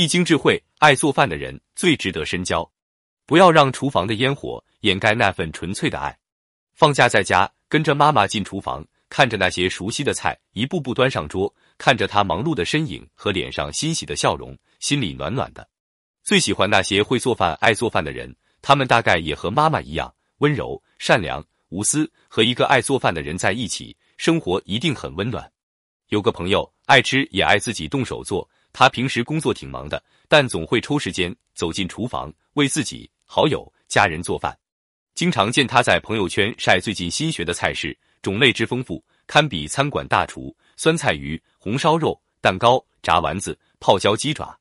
一经智慧、爱做饭的人最值得深交。不要让厨房的烟火掩盖那份纯粹的爱。放假在家，跟着妈妈进厨房，看着那些熟悉的菜一步步端上桌，看着她忙碌的身影和脸上欣喜的笑容，心里暖暖的。最喜欢那些会做饭、爱做饭的人，他们大概也和妈妈一样温柔、善良、无私。和一个爱做饭的人在一起，生活一定很温暖。有个朋友爱吃也爱自己动手做。他平时工作挺忙的，但总会抽时间走进厨房，为自己、好友、家人做饭。经常见他在朋友圈晒最近新学的菜式，种类之丰富，堪比餐馆大厨。酸菜鱼、红烧肉、蛋糕、炸丸子、泡椒鸡爪。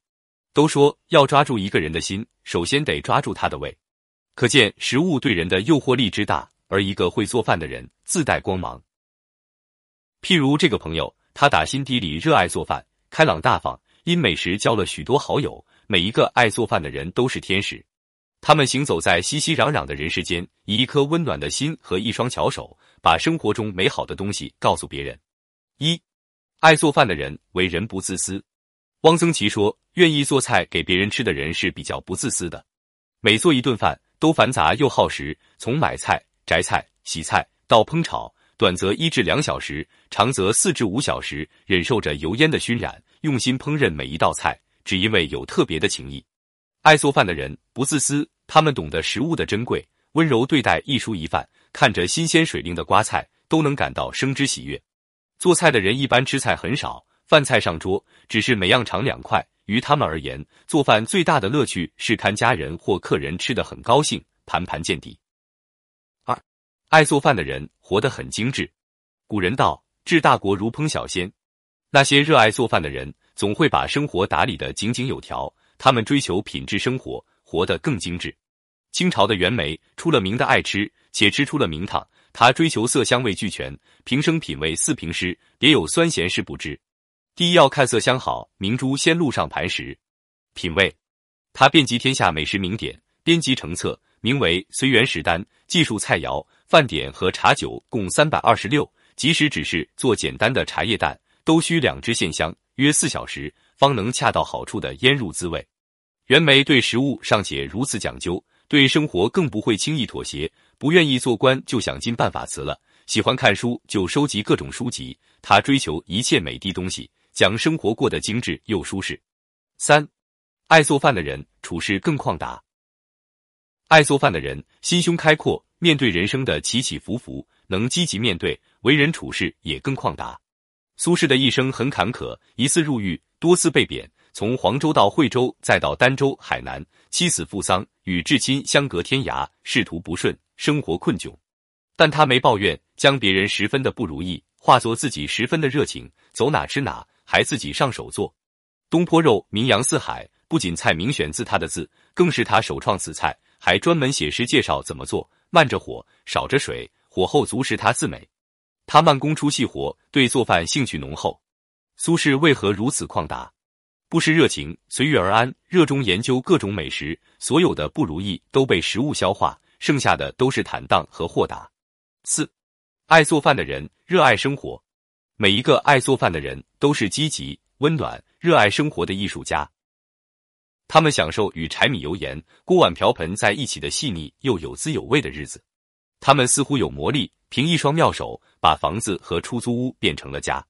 都说要抓住一个人的心，首先得抓住他的胃。可见食物对人的诱惑力之大，而一个会做饭的人自带光芒。譬如这个朋友，他打心底里热爱做饭，开朗大方。因美食交了许多好友，每一个爱做饭的人都是天使。他们行走在熙熙攘攘的人世间，以一颗温暖的心和一双巧手，把生活中美好的东西告诉别人。一，爱做饭的人为人不自私。汪曾祺说：“愿意做菜给别人吃的人是比较不自私的。每做一顿饭都繁杂又耗时，从买菜、摘菜、洗菜到烹炒。”短则一至两小时，长则四至五小时，忍受着油烟的熏染，用心烹饪每一道菜，只因为有特别的情谊。爱做饭的人不自私，他们懂得食物的珍贵，温柔对待一蔬一饭，看着新鲜水灵的瓜菜，都能感到生之喜悦。做菜的人一般吃菜很少，饭菜上桌只是每样尝两块。于他们而言，做饭最大的乐趣是看家人或客人吃得很高兴，盘盘见底。二爱做饭的人活得很精致。古人道：“治大国如烹小鲜。”那些热爱做饭的人，总会把生活打理得井井有条。他们追求品质生活，活得更精致。清朝的袁枚出了名的爱吃，且吃出了名堂。他追求色香味俱全，平生品味四平诗，别有酸咸是不知。第一要看色香好，明珠先露上盘时。品味，他遍及天下美食名典，编辑成册。名为《随园食单》，记述菜肴、饭点和茶酒共三百二十六。即使只是做简单的茶叶蛋，都需两只线香，约四小时方能恰到好处的腌入滋味。袁枚对食物尚且如此讲究，对生活更不会轻易妥协。不愿意做官，就想尽办法辞了；喜欢看书，就收集各种书籍。他追求一切美的东西，将生活过得精致又舒适。三，爱做饭的人处事更旷达。爱做饭的人心胸开阔，面对人生的起起伏伏，能积极面对，为人处事也更旷达。苏轼的一生很坎坷，一次入狱，多次被贬，从黄州到惠州，再到儋州、海南，妻死父丧，与至亲相隔天涯，仕途不顺，生活困窘。但他没抱怨，将别人十分的不如意化作自己十分的热情，走哪吃哪，还自己上手做东坡肉，名扬四海。不仅菜名选自他的字，更是他首创此菜。还专门写诗介绍怎么做，慢着火，少着水，火候足时他自美。他慢工出细活，对做饭兴趣浓厚。苏轼为何如此旷达？不失热情，随遇而安，热衷研究各种美食，所有的不如意都被食物消化，剩下的都是坦荡和豁达。四，爱做饭的人热爱生活。每一个爱做饭的人都是积极、温暖、热爱生活的艺术家。他们享受与柴米油盐、锅碗瓢盆在一起的细腻又有滋有味的日子。他们似乎有魔力，凭一双妙手把房子和出租屋变成了家。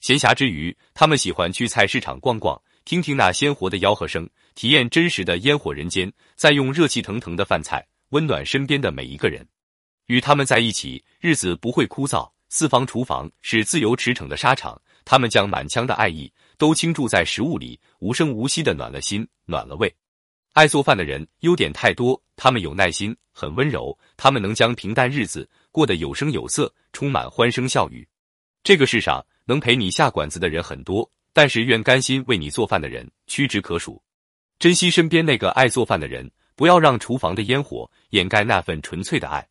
闲暇之余，他们喜欢去菜市场逛逛，听听那鲜活的吆喝声，体验真实的烟火人间，再用热气腾腾的饭菜温暖身边的每一个人。与他们在一起，日子不会枯燥。四方厨房是自由驰骋的沙场，他们将满腔的爱意。都倾注在食物里，无声无息的暖了心，暖了胃。爱做饭的人优点太多，他们有耐心，很温柔，他们能将平淡日子过得有声有色，充满欢声笑语。这个世上能陪你下馆子的人很多，但是愿甘心为你做饭的人屈指可数。珍惜身边那个爱做饭的人，不要让厨房的烟火掩盖那份纯粹的爱。